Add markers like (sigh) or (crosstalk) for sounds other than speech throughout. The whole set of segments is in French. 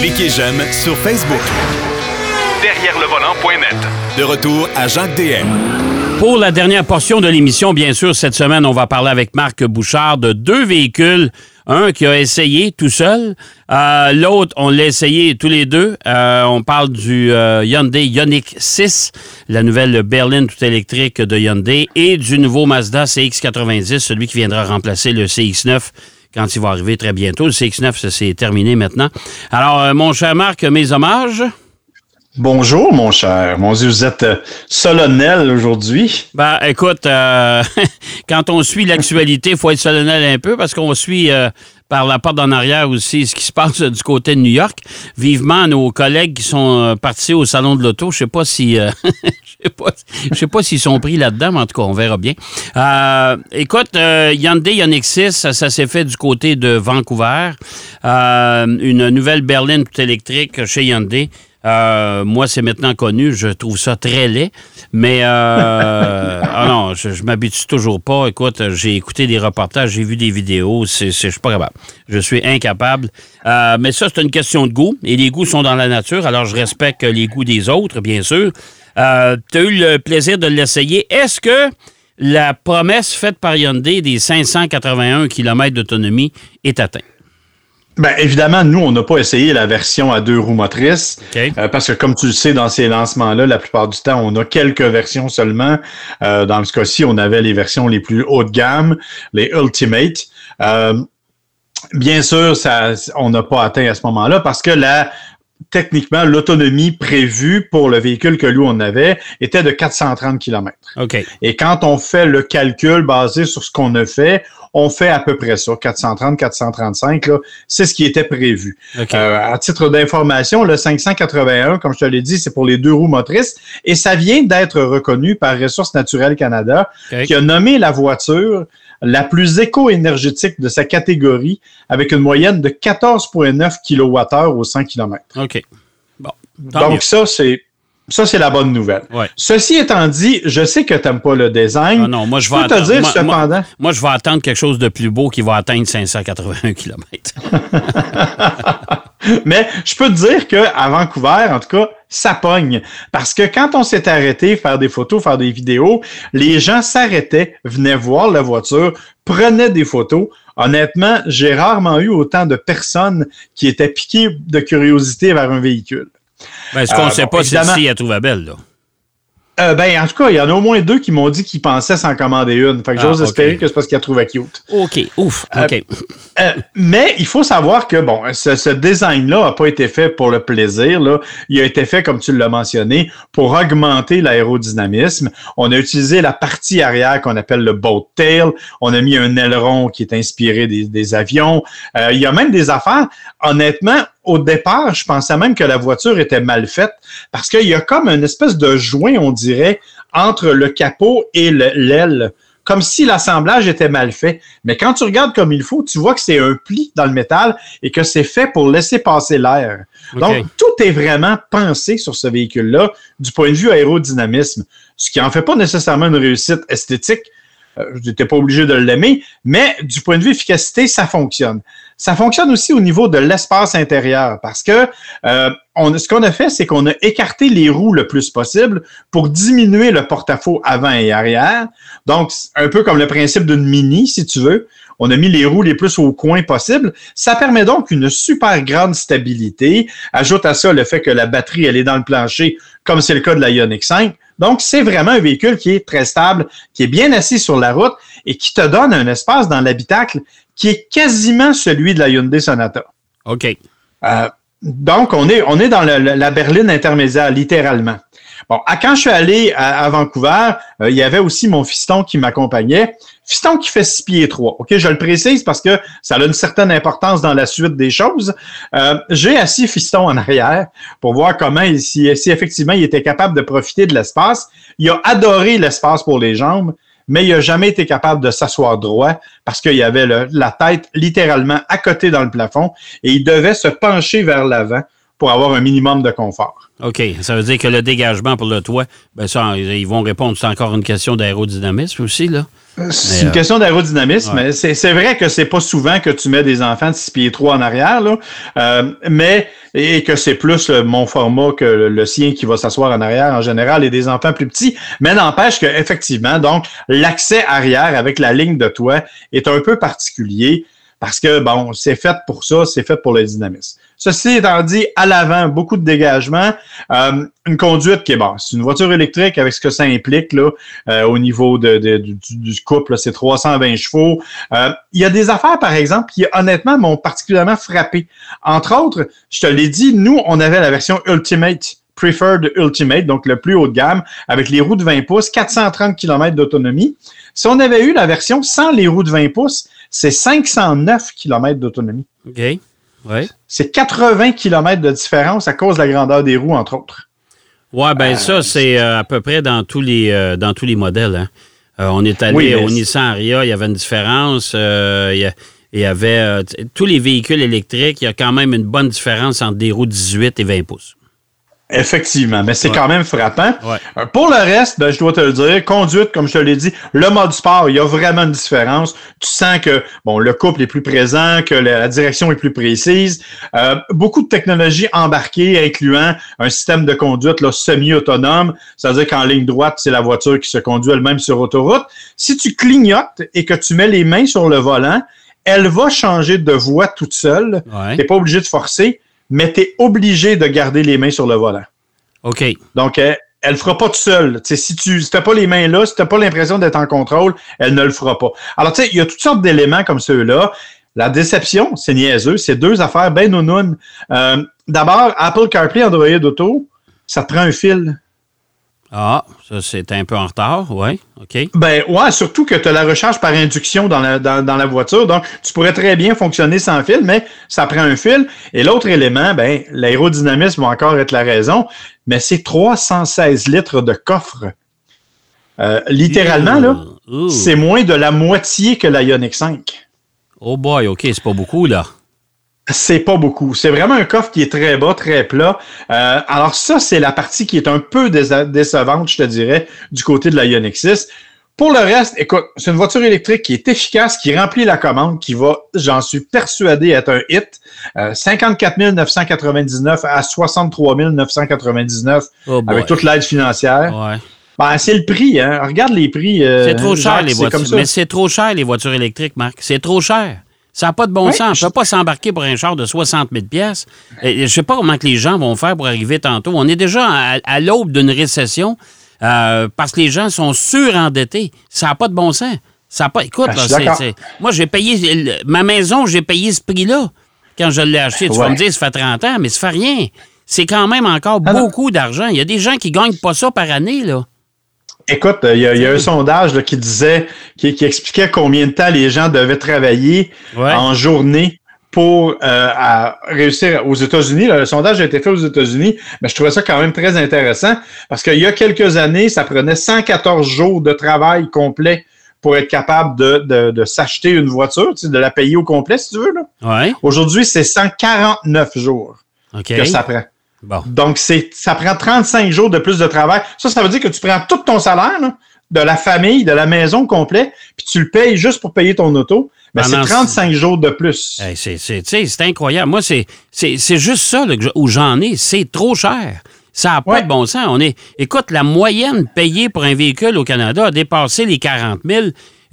Cliquez j'aime sur Facebook. Derrière le volant.net. De retour à Jacques DM. Pour la dernière portion de l'émission, bien sûr, cette semaine, on va parler avec Marc Bouchard de deux véhicules. Un qui a essayé tout seul, euh, l'autre, on l'a essayé tous les deux. Euh, on parle du euh, Hyundai Ioniq 6, la nouvelle berline tout électrique de Hyundai, et du nouveau Mazda CX-90, celui qui viendra remplacer le CX-9 quand il va arriver très bientôt. Le CX-9, ça s'est terminé maintenant. Alors, mon cher Marc, mes hommages. Bonjour, mon cher. Mon Dieu, vous êtes solennel aujourd'hui. Ben, écoute, (laughs) quand on suit l'actualité, il faut être solennel un peu parce qu'on suit par la porte en arrière aussi ce qui se passe du côté de New York. Vivement nos collègues qui sont partis au salon de l'auto. Je sais pas si (laughs) je sais pas s'ils sont pris là-dedans, mais en tout cas, on verra bien. Euh, écoute, euh, Hyundai Ioniq 6, ça, ça s'est fait du côté de Vancouver. Euh, une nouvelle berline tout électrique chez Hyundai. Euh, moi, c'est maintenant connu. Je trouve ça très laid. Mais euh, (laughs) ah non, je, je m'habitue toujours pas. Écoute, j'ai écouté des reportages, j'ai vu des vidéos. C'est, je suis pas capable. Je suis incapable. Euh, mais ça, c'est une question de goût. Et les goûts sont dans la nature. Alors, je respecte les goûts des autres, bien sûr. Euh, tu as eu le plaisir de l'essayer. Est-ce que la promesse faite par Hyundai des 581 km d'autonomie est atteinte? Bien, évidemment, nous, on n'a pas essayé la version à deux roues motrices. OK. Euh, parce que, comme tu le sais, dans ces lancements-là, la plupart du temps, on a quelques versions seulement. Euh, dans ce cas-ci, on avait les versions les plus haut de gamme, les Ultimate. Euh, bien sûr, ça, on n'a pas atteint à ce moment-là parce que la, techniquement, l'autonomie prévue pour le véhicule que nous, on avait était de 430 km. OK. Et quand on fait le calcul basé sur ce qu'on a fait, on fait à peu près ça, 430, 435, là, c'est ce qui était prévu. OK. Euh, à titre d'information, le 581, comme je te l'ai dit, c'est pour les deux roues motrices et ça vient d'être reconnu par Ressources naturelles Canada qui a nommé la voiture la plus éco-énergétique de sa catégorie avec une moyenne de 14,9 kWh au 100 km. OK. Bon. Mieux. Donc ça, c'est ça, c'est la bonne nouvelle. Ouais. Ceci étant dit, je sais que tu n'aimes pas le design. Ah non, moi, je Je vais peux te dire, moi- cependant, Moi, moi, je vais attendre quelque chose de plus beau qui va atteindre 581 km. (laughs) (laughs) Mais je peux te dire qu'à Vancouver, en tout cas, ça pogne. Parce que quand on s'est arrêté faire des photos, faire des vidéos, les gens s'arrêtaient, venaient voir la voiture, prenaient des photos. Honnêtement, j'ai rarement eu autant de personnes qui étaient piquées de curiosité vers un véhicule. Ben, ce qu'on ne Euh, sait bon, pas, c'est si elle trouve belle, là. Euh, ben, en tout cas, il y en a au moins deux qui m'ont dit qu'ils pensaient s'en commander une. Fait que Ah, j'ose espérer que c'est parce qu'ils la trouvaient cute. OK. Ouf. Euh, OK. Euh, mais il faut savoir que bon, ce, ce design-là n'a pas été fait pour le plaisir. Là. Il a été fait, comme tu l'as mentionné, pour augmenter l'aérodynamisme. On a utilisé la partie arrière qu'on appelle le boat tail. On a mis un aileron qui est inspiré des, des avions. Euh, il y a même des affaires. Honnêtement, au départ, je pensais même que la voiture était mal faite parce qu'il y a comme une espèce de joint, on dirait, entre le capot et le- l'aile comme si l'assemblage était mal fait. Mais quand tu regardes comme il faut, tu vois que c'est un pli dans le métal et que c'est fait pour laisser passer l'air. Donc, tout est vraiment pensé sur ce véhicule-là du point de vue aérodynamisme, ce qui en fait pas nécessairement une réussite esthétique. Euh, je n'étais pas obligé de l'aimer, mais du point de vue efficacité, ça fonctionne. Ça fonctionne aussi au niveau de l'espace intérieur parce que euh, ce qu'on a fait, c'est qu'on a écarté les roues le plus possible pour diminuer le porte-à-faux avant et arrière. Donc, un peu comme le principe d'une mini, si tu veux. On a mis les roues les plus au coin possible. Ça permet donc une super grande stabilité. Ajoute à ça le fait que la batterie, elle est dans le plancher, comme c'est le cas de la Ioniq 5. Donc, c'est vraiment un véhicule qui est très stable, qui est bien assis sur la route et qui te donne un espace dans l'habitacle qui est quasiment celui de la Hyundai Sonata. OK. Euh, donc, on est, on est dans la berline intermédiaire, littéralement. Bon, à, quand je suis allé à, à Vancouver, euh, il y avait aussi mon fiston qui m'accompagnait. Fiston qui fait 6 pieds 3. OK, je le précise parce que ça a une certaine importance dans la suite des choses. Euh, J'ai assis fiston en arrière pour voir comment, il- si, si effectivement il était capable de profiter de l'espace. Il a adoré l'espace pour les jambes, mais il n'a jamais été capable de s'asseoir droit parce qu'il avait la tête littéralement à côté dans le plafond et il devait se pencher vers l'avant pour avoir un minimum de confort. OK. Ça veut dire que le dégagement pour le toit, ben ça, ils vont répondre. C'est encore une question d'aérodynamisme aussi, là. C'est une euh, question d'aérodynamisme. ouais. mais C'est vrai que c'est pas souvent que tu mets des enfants de 6 pieds 3 en arrière, là, euh, mais et que c'est plus euh, mon format que le, le sien qui va s'asseoir en arrière en général et des enfants plus petits. Mais n'empêche que effectivement, donc l'accès arrière avec la ligne de toit est un peu particulier parce que bon, c'est fait pour ça, c'est fait pour le dynamisme. Ceci étant dit, à l'avant, beaucoup de dégagement, euh, une conduite qui est basse. Une voiture électrique avec ce que ça implique là, euh, au niveau du, couple, c'est 320 chevaux. Euh, il y a des affaires, par exemple, qui honnêtement m'ont particulièrement frappé. Entre autres, je te l'ai dit, nous, on avait la version Ultimate. Preferred Ultimate, donc le plus haut de gamme, avec les roues de 20 pouces, 430 km d'autonomie. Si on avait eu la version sans les roues de 20 pouces, c'est 509 km d'autonomie. Oui. C'est 80 km de différence à cause de la grandeur des roues, entre autres. Ouais, ben ça, c'est euh, à peu près dans tous les, euh, dans tous les modèles. hein. Euh, on est allé Oui, au c'est- Nissan Aria, il y avait une différence. euh, il y a- il y avait euh, tous les véhicules électriques, il y a quand même une bonne différence entre des roues 18 et 20 pouces. Effectivement, mais c'est Ouais. quand même frappant. Ouais. Euh, Pour le reste, ben, je dois te le dire, conduite, comme je te l'ai dit, le mode sport, il y a vraiment une différence. Tu sens que bon, le couple est plus présent, que la, la direction est plus précise. Euh, beaucoup de technologies embarquées, incluant un système de conduite là, semi-autonome, c'est-à-dire qu'en ligne droite, c'est la voiture qui se conduit elle-même sur autoroute. Si tu clignotes et que tu mets les mains sur le volant, elle va changer de voie toute seule. Ouais. Tu n'es pas obligé de forcer, mais tu es obligé de garder les mains sur le volant. OK. Donc, elle ne le fera pas toute seule. Tu sais, si tu n'as pas les mains là, si tu n'as pas l'impression d'être en contrôle, elle ne le fera pas. Alors, tu sais, il y a toutes sortes d'éléments comme ceux-là. La déception, c'est niaiseux, c'est deux affaires bien nounounes. Euh, D'abord, Apple CarPlay, Android Auto, ça te prend un fil. Ah, ça, c'est un peu en retard. Oui. OK. Ben ouais, surtout que tu as la recharge par induction dans la, dans, dans la voiture. Donc, tu pourrais très bien fonctionner sans fil, mais ça prend un fil. Et l'autre élément, ben, l'aérodynamisme va encore être la raison, mais c'est 316 litres de coffre. Euh, littéralement, là, c'est moins de la moitié que la Ioniq 5. Oh boy, OK, c'est pas beaucoup, là. C'est pas beaucoup. C'est vraiment un coffre qui est très bas, très plat. Euh, alors ça, c'est la partie qui est un peu déce- décevante, je te dirais, du côté de la Ioniq 6. Pour le reste, écoute, c'est une voiture électrique qui est efficace, qui remplit la commande, qui va, j'en suis persuadé, être un hit. Euh, 54 999 à 63 999 Oh boy. avec toute l'aide financière. Ouais. Ben, c'est le prix, hein. Regarde les prix. euh, C'est trop cher, Jacques, les voitures. Mais c'est trop cher, les voitures électriques, Marc. C'est trop cher. Ça n'a pas de bon Oui, sens. On ne peut pas s'embarquer pour un char de 60 000 pièces. Je ne sais pas comment que les gens vont faire pour arriver tantôt. On est déjà à, à l'aube d'une récession euh, parce que les gens sont surendettés. Ça n'a pas de bon sens. Ça a pas, écoute, Ah, là, c'est- moi, j'ai payé le- ma maison, j'ai payé ce prix-là quand je l'ai acheté. Tu vas me dire, ça fait 30 ans, mais ça fait rien. C'est quand même encore Ah beaucoup d'argent. Il y a des gens qui ne gagnent pas ça par année, là. Écoute, il y, a- il y a un sondage là, qui disait, qui, qui expliquait combien de temps les gens devaient travailler Ouais. en journée pour euh, à réussir aux États-Unis. Le sondage a été fait aux États-Unis, mais je trouvais ça quand même très intéressant parce qu'il y a quelques années, ça prenait 114 jours de travail complet pour être capable de, de, de s'acheter une voiture, tu sais, de la payer au complet, si tu veux. là. Oui. Aujourd'hui, c'est 149 jours OK. que ça prend. Bon. Donc, c'est, ça prend 35 jours de plus de travail. Ça, ça veut dire que tu prends tout ton salaire, là, de la famille, de la maison complet, puis tu le payes juste pour payer ton auto. Mais c'est Pendant 35 jours de plus. Hey, c'est, incroyable. Moi, c'est, c'est, c'est juste ça là, où j'en ai. C'est trop cher. Ça n'a pas Ouais. de bon sens. On est, écoute, la moyenne payée pour un véhicule au Canada a dépassé les 40 000.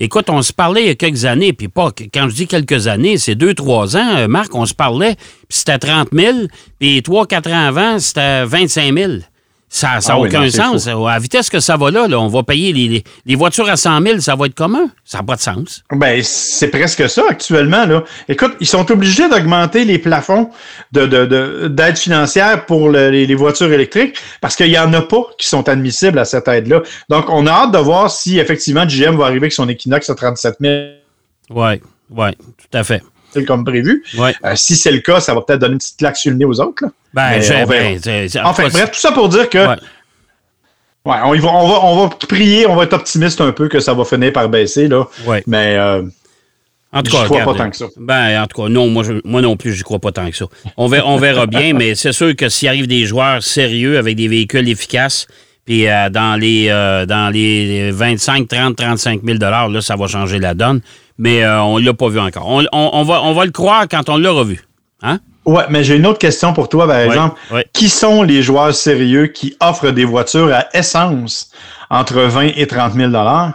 Écoute, on se parlait il y a quelques années, puis pas, quand je dis quelques années, c'est deux, trois ans, euh, Marc, on se parlait, puis c'était 30 000, puis trois, quatre ans avant, c'était 25 000. Ça n'a Ah oui, aucun non, sens. À la vitesse que ça va là, là, on va payer les, les, les voitures à 100 000, ça va être commun. Ça n'a pas de sens. Ben, c'est presque ça actuellement. Là. Écoute, ils sont obligés d'augmenter les plafonds de, de, de- d'aide financière pour le- les, les voitures électriques parce qu'il n'y en a pas qui sont admissibles à cette aide-là. Donc, on a hâte de voir si effectivement GM va arriver avec son Equinox à 37 000 Oui, oui, tout à fait. Comme prévu. Ouais. Euh, si c'est le cas, ça va peut-être donner une petite claque sur le nez aux autres. là. Ben, on verra. ben, Enfin, bref, tout ça pour dire que Ouais. ouais, on, y va, on, va, on va prier, on va être optimiste un peu que ça va finir par baisser. Là. Ouais. Mais euh, En tout cas, crois regarde, pas tant que ça. Ben, en tout cas, non, moi, je- moi non plus, je crois pas tant que ça. On verra, on verra bien, (laughs) mais c'est sûr que s'il arrive des joueurs sérieux avec des véhicules efficaces, puis euh, dans les euh, dans les 25, 30, 35 000 là, ça va changer la donne. Mais euh, on l'a pas vu encore. On, on- on va, on va le croire quand on l'aura vu. Hein? Ouais, mais j'ai une autre question pour toi, par exemple. ouais. Qui sont les joueurs sérieux qui offrent des voitures à essence entre 20 et 30 000 Ah,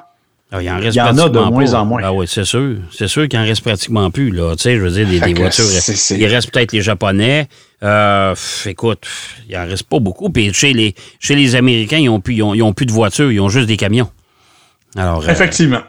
il en reste Il y en a de moins en moins. Ah oui, c'est sûr. C'est sûr qu'il en reste pratiquement plus. Là. Tu sais, je veux dire, des, que voitures. Il reste peut-être les Japonais. Euh, pff, écoute, pff, il en reste pas beaucoup. Puis chez les, chez les Américains, ils n'ont plus, ils ont, ils ont plus de voitures, ils ont juste des camions. Alors, euh, Effectivement.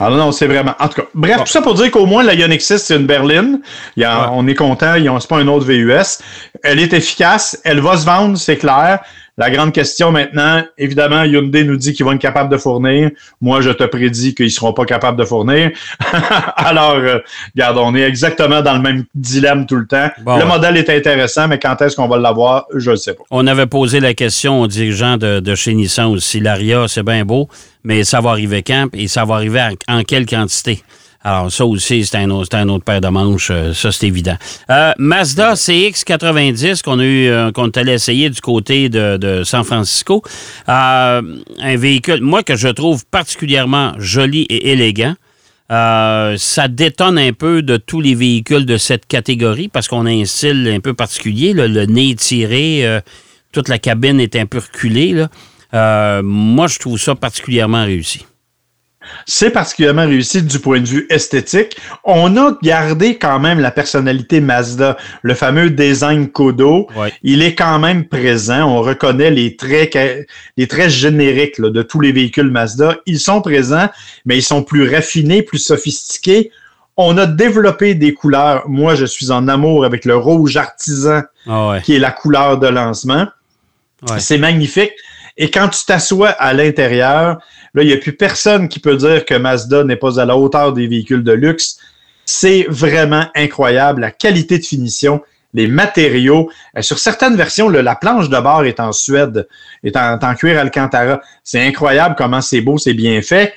Alors non, c'est vraiment. En tout cas, bref, tout ça pour dire qu'au moins la Ioniq 6, c'est une berline. Il y a- Ouais. On est content, ils pas un autre VUS. Elle est efficace, elle va se vendre, c'est clair. La grande question maintenant, évidemment, Hyundai nous dit qu'ils vont être capables de fournir. Moi, je te prédis qu'ils seront pas capables de fournir. (laughs) Alors, euh, regarde, on est exactement dans le même dilemme tout le temps. Bon, le modèle est intéressant, mais quand est-ce qu'on va l'avoir, je ne sais pas. On avait posé la question aux dirigeants de, de chez Nissan aussi. L'Aria, c'est bien beau, mais ça va arriver quand? Et ça va arriver en, en quelle quantité? Alors, ça aussi, c'est un, autre- paire de manches, euh, ça c'est évident. Euh, Mazda CX90 qu'on a eu, euh, qu'on allé essayer du côté de, San Francisco. Un véhicule, moi, que je trouve particulièrement joli et élégant. Ça détonne un peu de tous les véhicules de cette catégorie parce qu'on a un style un peu particulier, le nez tiré, toute la cabine est un peu reculée. moi, je trouve ça particulièrement réussi. C'est particulièrement réussi du point de vue esthétique. On a gardé quand même la personnalité Mazda, le fameux design Kodo. Ouais. Il est quand même présent. On reconnaît les traits, ca- les traits génériques là, de tous les véhicules Mazda. Ils sont présents, mais ils sont plus raffinés, plus sophistiqués. On a développé des couleurs. Moi, je suis en amour avec le rouge artisan, Ah ouais. qui est la couleur de lancement. Ouais. C'est magnifique. Et quand tu t'assois à l'intérieur, là, il n'y a plus personne qui peut dire que Mazda n'est pas à la hauteur des véhicules de luxe. C'est vraiment incroyable. La qualité de finition, les matériaux. Euh, sur certaines versions, le- la planche de bord est en Suède, est en, cuir Alcantara. C'est incroyable comment c'est beau, c'est bien fait.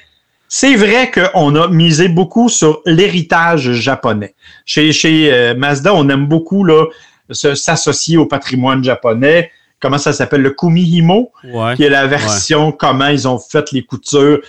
C'est vrai qu'on a misé beaucoup sur l'héritage japonais. Chez, euh, Mazda, on aime beaucoup là, s'associer au patrimoine japonais. Comment ça s'appelle? Le Kumihimo, Ouais. qui est la version, comment ils ont fait les coutures.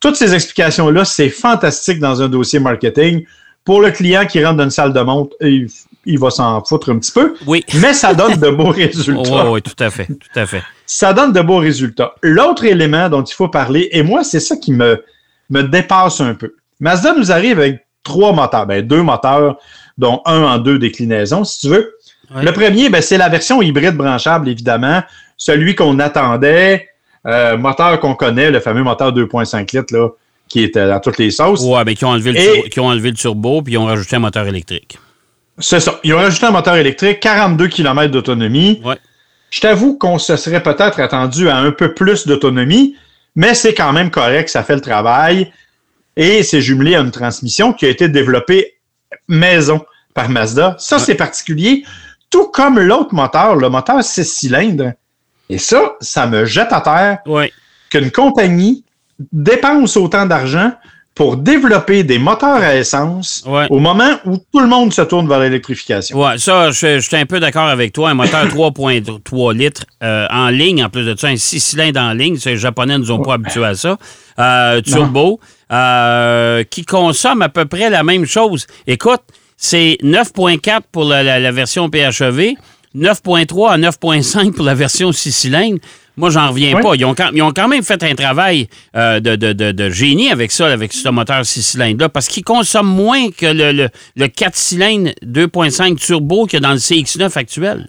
Toutes ces explications-là, c'est fantastique dans un dossier marketing. Pour le client qui rentre dans une salle de montre, il, il va s'en foutre un petit peu, Oui. mais ça donne de beaux (laughs) résultats. Oui, oui, tout à fait. Tout à fait. Ça donne de beaux résultats. L'autre élément dont il faut parler, et moi, c'est ça qui me, me dépasse un peu. Mazda nous arrive avec trois moteurs, ben, deux moteurs, dont un en deux déclinaisons, si tu veux. Le premier, ben, c'est la version hybride branchable, évidemment. Celui qu'on attendait, euh, moteur qu'on connaît, le fameux moteur 2.5 litres, là, qui était dans toutes les sauces. Ouais, mais qui ont enlevé le, turbo, qui ont enlevé le turbo puis ils ont rajouté un moteur électrique. C'est ça. Ils ont rajouté un moteur électrique, 42 km d'autonomie. Ouais. Je t'avoue qu'on se serait peut-être attendu à un peu plus d'autonomie, mais c'est quand même correct, ça fait le travail. Et c'est jumelé à une transmission qui a été développée maison par Mazda. Ça, c'est particulier. Tout comme l'autre moteur, le moteur 6 cylindres. Et ça, ça me jette à terre Oui. qu'une compagnie dépense autant d'argent pour développer des moteurs à essence Ouais. au moment où tout le monde se tourne vers l'électrification. Ouais, ça, je, je suis un peu d'accord avec toi. Un moteur 3.3 litres euh, en ligne, en plus de ça, un 6 cylindres en ligne. Les Japonais ne nous ont pas habitués à ça. Euh, turbo, euh, qui consomme à peu près la même chose. Écoute, c'est 9.4 pour la, la- la version PHEV, 9.3 à 9.5 pour la version 6 cylindres. Moi, j'en reviens pas. Ils ont, quand, ils ont quand même fait un travail euh, de, de- de- de génie avec ça, avec ce moteur 6 cylindres-là, parce qu'il consomme moins que le, le- le 4 cylindres 2.5 turbo qu'il y a dans le CX9 actuel.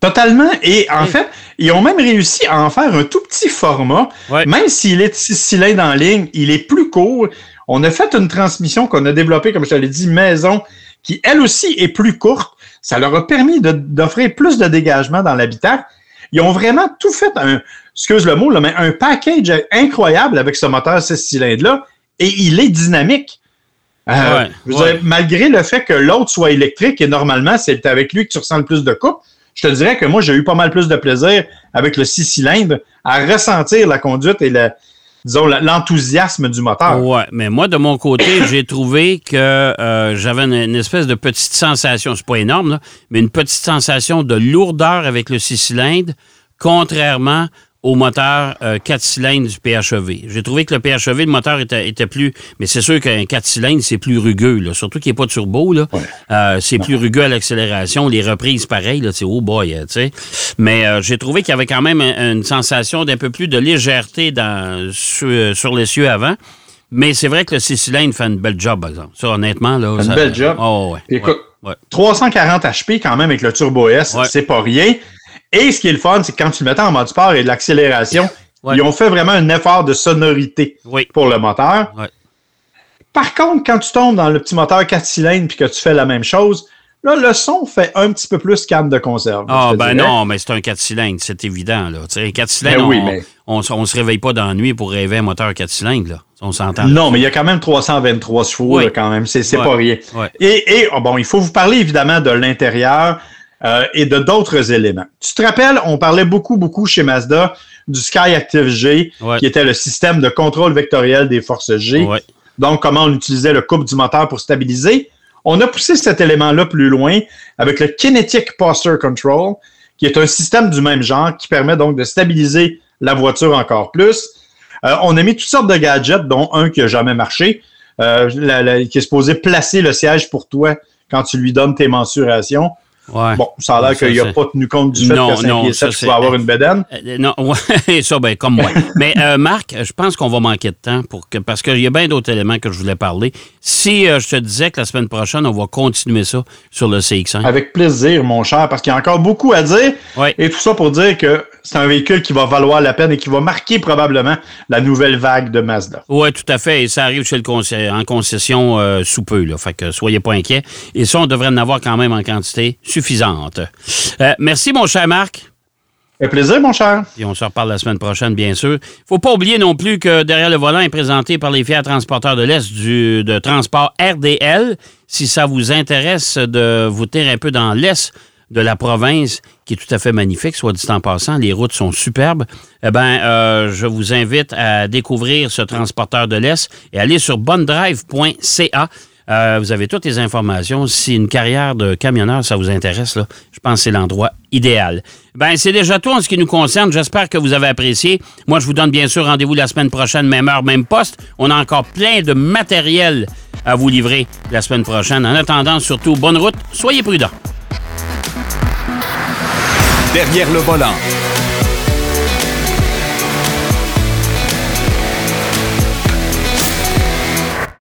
Totalement. Et en fait, ils ont même réussi à en faire un tout petit format. Même s'il est 6 cylindres en ligne, il est plus court. On a fait une transmission qu'on a développée, comme je te l'ai dit, maison, qui elle aussi est plus courte. Ça leur a permis d'offrir plus de dégagement dans l'habitat. Ils ont vraiment tout fait un, excuse le mot, là, mais un package incroyable avec ce moteur 6 cylindres-là. Et il est dynamique. Euh, Ouais, je veux ouais. dire, malgré le fait que l'autre soit électrique et normalement, c'est avec lui que tu ressens le plus de coupe, je te dirais que moi, j'ai eu pas mal plus de plaisir avec le 6 cylindres à ressentir la conduite et la, disons, l'enthousiasme du moteur. Ouais, mais moi, de mon côté, (coughs) j'ai trouvé que euh, j'avais une, une espèce de petite sensation, c'est pas énorme, là, mais une petite sensation de lourdeur avec le six cylindres, contrairement au moteur euh, 4 cylindres du PHEV. J'ai trouvé que le PHEV, le moteur était, était plus... Mais c'est sûr qu'un 4 cylindres, c'est plus rugueux, là. surtout qu'il n'y a pas de turbo. Là. Euh, c'est plus rugueux à l'accélération. Les reprises, pareil, là, c'est oh boy, tu sais. Mais euh, j'ai trouvé qu'il y avait quand même un- une sensation d'un peu plus de légèreté dans, sur, sur l'essieu avant. Mais c'est vrai que le 6 cylindres fait une belle job, par exemple. Ça, honnêtement, là... Fait une ça- belle job. Oh, ouais. Écoute, ouais, ouais. 340 HP quand même avec le Turbo S, Ouais. c'est pas rien. Et ce qui est le fun, c'est que quand tu le mettais en mode sport et de l'accélération, Ouais. ils ont fait vraiment un effort de sonorité Oui. pour le moteur. Ouais. Par contre, quand tu tombes dans le petit moteur 4 cylindres puis que tu fais la même chose, là, le son fait un petit peu plus canne de conserve. Ah, ben dirais. non, mais c'est un 4 cylindres, c'est évident. Là. Tu sais, un 4 cylindres, Ben oui, on, mais- on, on se réveille pas d'ennui pour rêver un moteur 4 cylindres. Là. On s'entend. Non, mais il y a quand même 323 chevaux Oui. là, quand même. C'est c'est Ouais. pas rien. Ouais. Et, et, oh, bon, il faut vous parler évidemment de l'intérieur euh, et de d'autres éléments. Tu te rappelles, on parlait beaucoup, beaucoup chez Mazda du Sky Active G, Ouais. qui était le système de contrôle vectoriel des forces G. Ouais. Donc, comment on utilisait le couple du moteur pour stabiliser. On a poussé cet élément-là plus loin avec le Kinetic Posture Control, qui est un système du même genre qui permet donc de stabiliser la voiture encore plus. Euh, on a mis toutes sortes de gadgets, dont un qui n'a jamais marché, euh, la- la- qui est supposé placer le siège pour toi quand tu lui donnes tes mensurations. Ouais. Bon, ça a l'air qu'il n'a pas tenu compte du fait Non, qu'à 5 non, ça, 7, tu vas avoir une bedaine. Euh, non, (laughs) ouais, ça, ben, comme moi. (laughs) Mais euh, Marc, je pense qu'on va manquer de temps pour que, parce qu'il y a bien d'autres éléments que je voulais parler. Si euh, je te disais que la semaine prochaine, on va continuer ça sur le CX5. Avec plaisir, mon cher, parce qu'il y a encore beaucoup à dire. Ouais. Et tout ça pour dire que c'est un véhicule qui va valoir la peine et qui va marquer probablement la nouvelle vague de Mazda. Oui, tout à fait. Et ça arrive chez le en concession euh, sous peu. Là. Fait que soyez pas inquiets. Et ça, on devrait en avoir quand même en quantité suffisante. Euh, merci, mon cher Marc. Un plaisir, mon cher. Et on se reparle la semaine prochaine, bien sûr. faut pas oublier non plus que Derrière le volant est présenté par les fiers transporteurs de l'Est du de transport RDL. Si ça vous intéresse de vous tenir un peu dans l'Est de la province, qui est tout à fait magnifique, soit dit en passant, les routes sont superbes, eh bien, euh, je vous invite à découvrir ce transporteur de l'Est et aller sur bondrive.ca. Euh, vous avez toutes les informations. Si une carrière de camionneur, ça vous intéresse, là, je pense que c'est l'endroit idéal. Ben, c'est déjà tout en ce qui nous concerne. J'espère que vous avez apprécié. Moi, je vous donne bien sûr rendez-vous la semaine prochaine, même heure, même poste. On a encore plein de matériel à vous livrer la semaine prochaine. En attendant, surtout, bonne route. Soyez prudents. Derrière le volant.